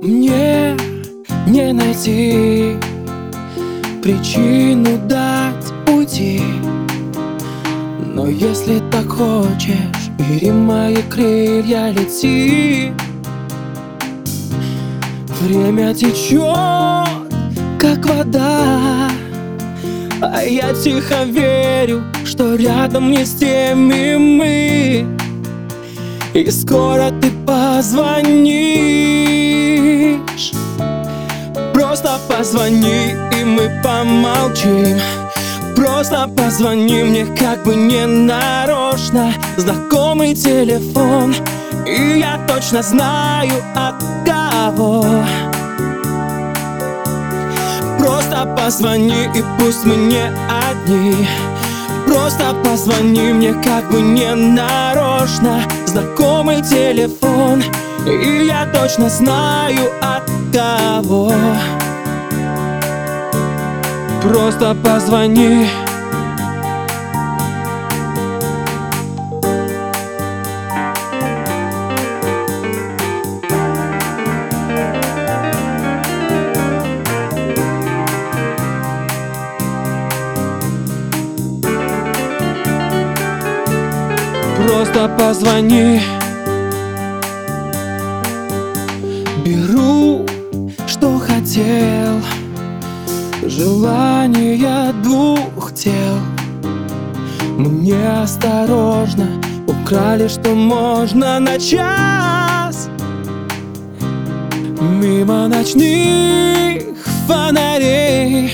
Мне не найти причину дать уйти Но если так хочешь, бери мои крылья, лети. Время течет, как вода А я тихо верю, что рядом не с теми мы. И скоро ты позвонишь Просто позвони, и мы помолчим. Просто позвони мне как бы не нарочно. Знакомый телефон И я точно знаю от кого. Просто позвони и пусть мы не одни Просто позвони мне как бы не нарочно. Знакомый телефон И я точно знаю от кого. Просто позвони Просто позвони. Беру, что хотел Желание двух тел. Мне осторожно Украли, что можно на час. Мимо ночных фонарей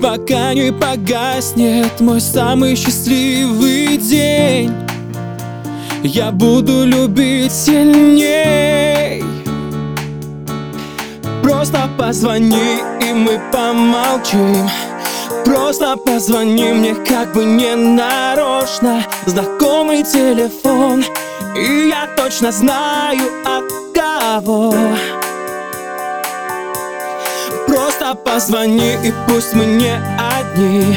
Пока не погаснет мой самый счастливый день. Я буду любить сильней. Просто позвони, и мы помолчим. Просто позвони мне как бы не нарочно. Знакомый телефон И я точно знаю от кого Просто позвони и пусть мы не одни.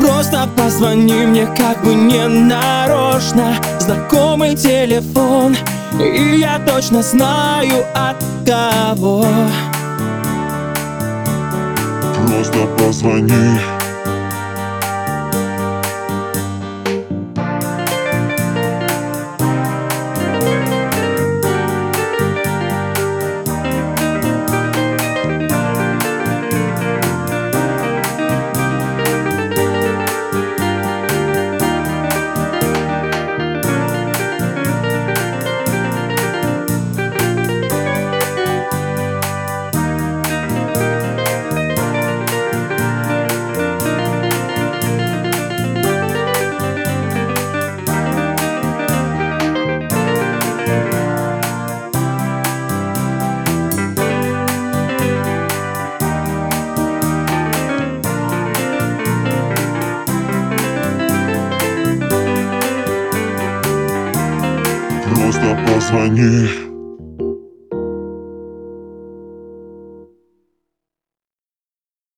Просто позвони мне как бы не нарочно. Знакомый телефон И я точно знаю от кого. Просто позвони позвони